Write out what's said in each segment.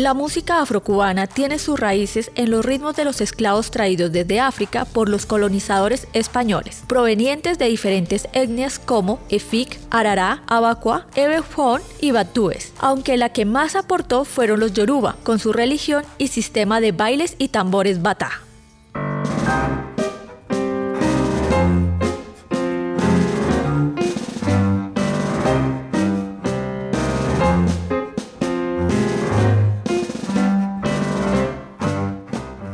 La música afrocubana tiene sus raíces en los ritmos de los esclavos traídos desde África por los colonizadores españoles, provenientes de diferentes etnias como Efik, Arará, Abacua, Ebefón y Batúes, aunque la que más aportó fueron los Yoruba, con su religión y sistema de bailes y tambores batá.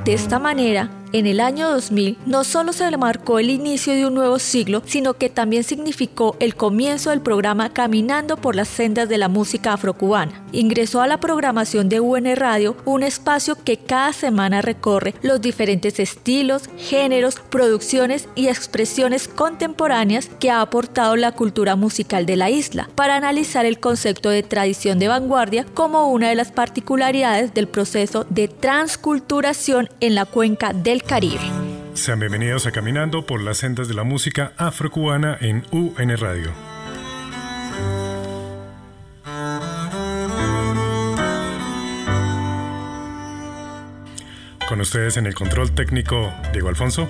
De esta manera, en el año 2000 no solo se marcó el inicio de un nuevo siglo, sino que también significó el comienzo del programa Caminando por las sendas de la música afrocubana. Ingresó a la programación de UN Radio, un espacio que cada semana recorre los diferentes estilos, géneros, producciones y expresiones contemporáneas que ha aportado la cultura musical de la isla, para analizar el concepto de tradición de vanguardia como una de las particularidades del proceso de transculturación en la cuenca del Caribe. Sean bienvenidos a Caminando por las sendas de la música afrocubana en UN Radio. Con ustedes en el control técnico, Diego Alfonso.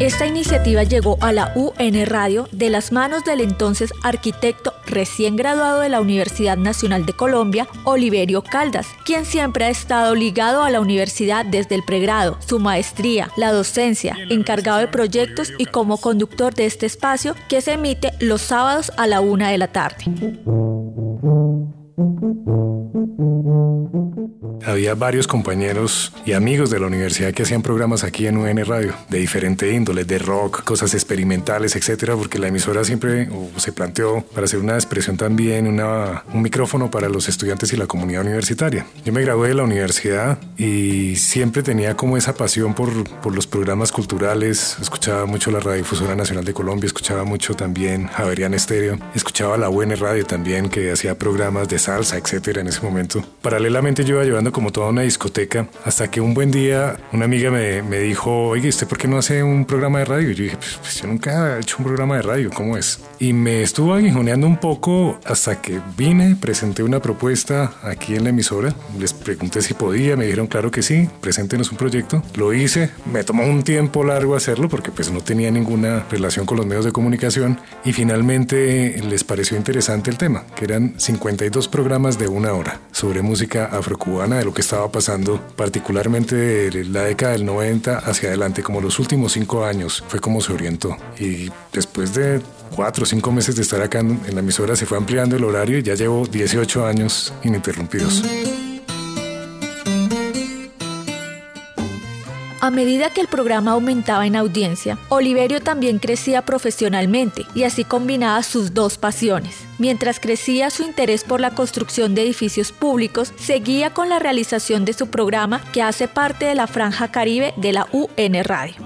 Esta iniciativa llegó a la UN Radio de las manos del entonces arquitecto recién graduado de la Universidad Nacional de Colombia, Oliverio Caldas, quien siempre ha estado ligado a la universidad desde el pregrado, su maestría, la docencia, encargado de proyectos y como conductor de este espacio que se emite los sábados a la una de la tarde. Había varios compañeros y amigos de la universidad que hacían programas aquí en UN Radio, de diferente índole, de rock, cosas experimentales, etcétera, porque la emisora siempre se planteó para hacer una expresión también, una, un micrófono para los estudiantes y la comunidad universitaria. Yo me gradué de la universidad y siempre tenía como esa pasión por, por los programas culturales. Escuchaba mucho la Radiodifusora Nacional de Colombia, escuchaba mucho también Javerian Estéreo, escuchaba la UN Radio también, que hacía programas de salsa, etcétera, en ese momento. Paralelamente yo iba llevando como toda una discoteca hasta que un buen día una amiga me, me dijo, oye, ¿usted por qué no hace un programa de radio? Y yo dije, pues, pues, yo nunca he hecho un programa de radio, ¿cómo es? Y me estuvo aguijoneando un poco hasta que vine, presenté una propuesta aquí en la emisora, les pregunté si podía, me dijeron claro que sí, preséntenos un proyecto, lo hice, me tomó un tiempo largo hacerlo porque pues no tenía ninguna relación con los medios de comunicación y finalmente les pareció interesante el tema, que eran 52 programas de una hora sobre música afrocubana de lo que estaba pasando, particularmente de la década del 90 hacia adelante, como los últimos cinco años, fue como se orientó. Y después de cuatro o cinco meses de estar acá en la emisora se fue ampliando el horario y ya llevo 18 años ininterrumpidos. A medida que el programa aumentaba en audiencia, Oliverio también crecía profesionalmente y así combinaba sus dos pasiones. Mientras crecía su interés por la construcción de edificios públicos, seguía con la realización de su programa que hace parte de la franja caribe de la UN Radio.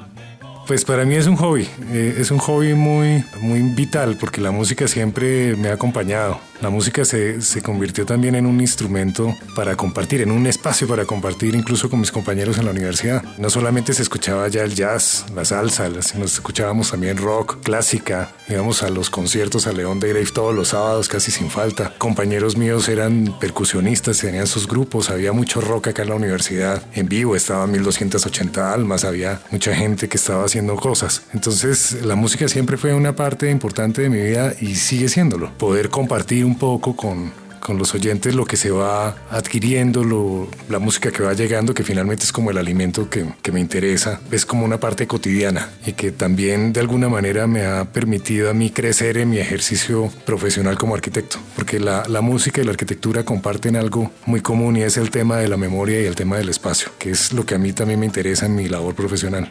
Pues para mí es un hobby, eh, es un hobby muy, muy vital porque la música siempre me ha acompañado. La música se, se, convirtió también en un instrumento para compartir, en un espacio para compartir incluso con mis compañeros en la universidad. No solamente se escuchaba ya el jazz, la salsa, nos escuchábamos también rock, clásica, íbamos a los conciertos a León de Grave todos los sábados casi sin falta. Compañeros míos eran percusionistas, tenían sus grupos, había mucho rock acá en la universidad. En vivo estaban 1280 almas, había mucha gente que estaba haciendo cosas. Entonces la música siempre fue una parte importante de mi vida y sigue siéndolo. Poder compartir un poco con, con los oyentes lo que se va adquiriendo, lo, la música que va llegando, que finalmente es como el alimento que, que, me interesa, es como una parte cotidiana y que también de alguna manera me ha permitido a mí crecer en mi ejercicio profesional como arquitecto, porque la, la música y la arquitectura comparten algo muy común y es el tema de la memoria y el tema del espacio, que es lo que a mí también me interesa en mi labor profesional.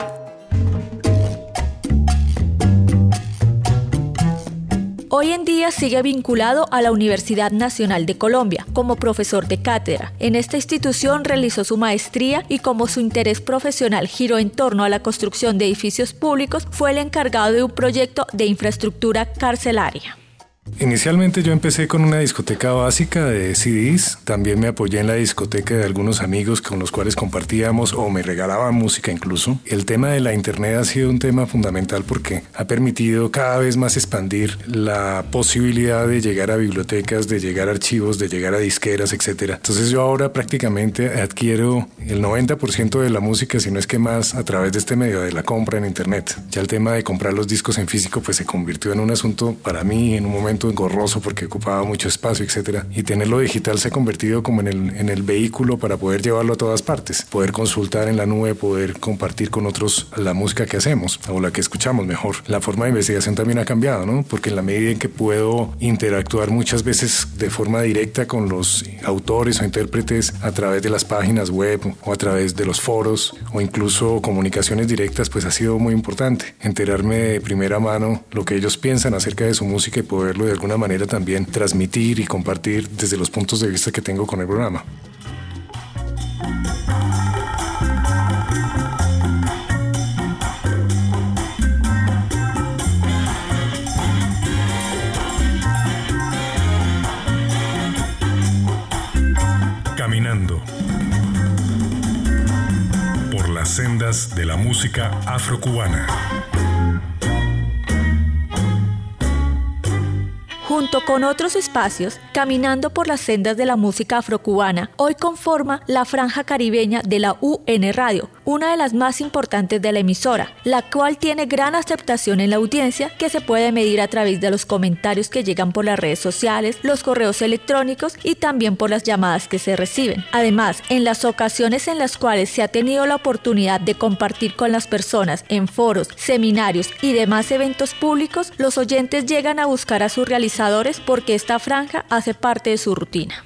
Hoy en día sigue vinculado a la Universidad Nacional de Colombia como profesor de cátedra. En esta institución realizó su maestría y como su interés profesional giró en torno a la construcción de edificios públicos, fue el encargado de un proyecto de infraestructura carcelaria. Inicialmente yo empecé con una discoteca básica de CDs, también me apoyé en la discoteca de algunos amigos con los cuales compartíamos o me regalaban música incluso. El tema de la internet ha sido un tema fundamental porque ha permitido cada vez más expandir la posibilidad de llegar a bibliotecas, de llegar a archivos, de llegar a disqueras, etc. Entonces yo ahora prácticamente adquiero el 90% de la música, si no es que más, a través de este medio de la compra en internet. Ya el tema de comprar los discos en físico pues se convirtió en un asunto para mí en un momento engorroso porque ocupaba mucho espacio, etcétera. Y tenerlo digital se ha convertido como en el, en el vehículo para poder llevarlo a todas partes, poder consultar en la nube, poder compartir con otros la música que hacemos o la que escuchamos mejor. La forma de investigación también ha cambiado, ¿no? Porque en la medida en que puedo interactuar muchas veces de forma directa con los autores o intérpretes a través de las páginas web o a través de los foros o incluso comunicaciones directas, pues ha sido muy importante enterarme de primera mano lo que ellos piensan acerca de su música y poderlo de alguna manera también transmitir y compartir desde los puntos de vista que tengo con el programa. Caminando por las sendas de la música afrocubana. Junto con otros espacios, caminando por las sendas de la música afrocubana, hoy conforma la franja caribeña de la UN Radio, una de las más importantes de la emisora, la cual tiene gran aceptación en la audiencia que se puede medir a través de los comentarios que llegan por las redes sociales, los correos electrónicos y también por las llamadas que se reciben. Además, en las ocasiones en las cuales se ha tenido la oportunidad de compartir con las personas en foros, seminarios y demás eventos públicos, los oyentes llegan a buscar a su realización porque esta franja hace parte de su rutina.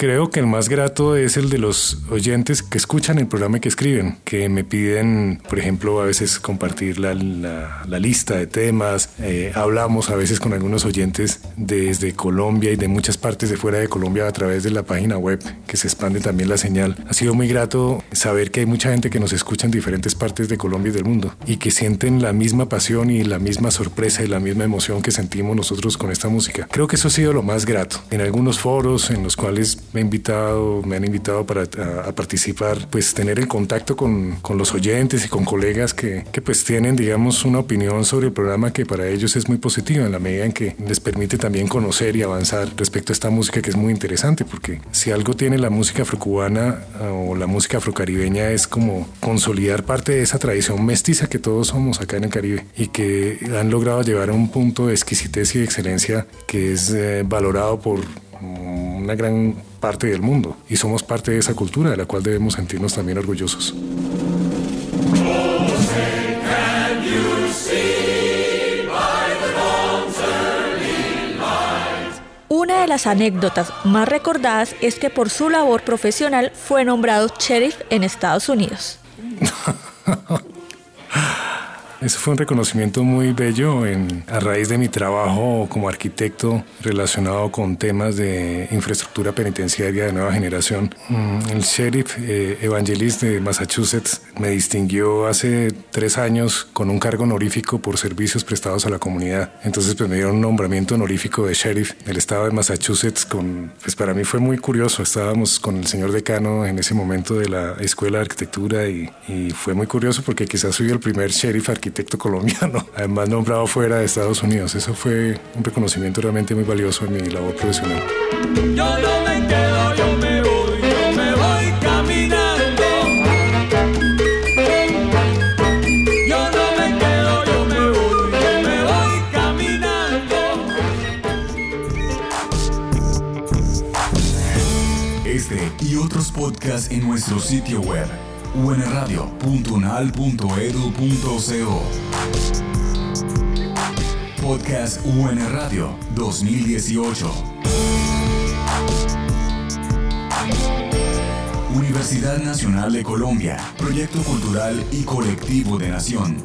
Creo que el más grato es el de los oyentes que escuchan el programa y que escriben, que me piden, por ejemplo, a veces compartir la, la, lista de temas. Eh, hablamos a veces con algunos oyentes desde Colombia y de muchas partes de fuera de Colombia a través de la página web, que se expande también la señal. Ha sido muy grato saber que hay mucha gente que nos escucha en diferentes partes de Colombia y del mundo y que sienten la misma pasión y la misma sorpresa y la misma emoción que sentimos nosotros con esta música. Creo que eso ha sido lo más grato. En algunos foros en los cuales me, invitado, me han invitado para a, participar, pues tener el contacto con, con, los oyentes y con colegas que, que, pues tienen, digamos, una opinión sobre el programa que para ellos es muy positiva en la medida en que les permite también conocer y avanzar respecto a esta música que es muy interesante, porque si algo tiene la música afrocubana ah, o la música afrocaribeña es como consolidar parte de esa tradición mestiza que todos somos acá en el Caribe y que han logrado llevar a un punto de exquisitez y de excelencia que es eh, valorado por una gran parte del mundo y somos parte de esa cultura de la cual debemos sentirnos también orgullosos. Una de las anécdotas más recordadas es que por su labor profesional fue nombrado sheriff en Estados Unidos. Ese fue un reconocimiento muy bello en, a raíz de mi trabajo como arquitecto relacionado con temas de infraestructura penitenciaria de nueva generación. Mm, el sheriff eh, Evangelist de Massachusetts me distinguió hace tres años con un cargo honorífico por servicios prestados a la comunidad. Entonces pues, me dieron un nombramiento honorífico de sheriff del estado de Massachusetts. Con, pues para mí fue muy curioso. Estábamos con el señor decano en ese momento de la Escuela de Arquitectura y, y fue muy curioso porque quizás soy el primer sheriff arquitecto arquitecto colombiano, además nombrado fuera de Estados Unidos. Eso fue un reconocimiento realmente muy valioso en mi labor profesional. Yo no me quedo, yo me voy, yo me voy caminando. Yo no me quedo, yo me voy, yo me voy caminando. Este y otros podcasts en nuestro sitio web unradio.unal.edu.co Podcast UN Radio 2018 Universidad Nacional de Colombia, Proyecto Cultural y Colectivo de Nación.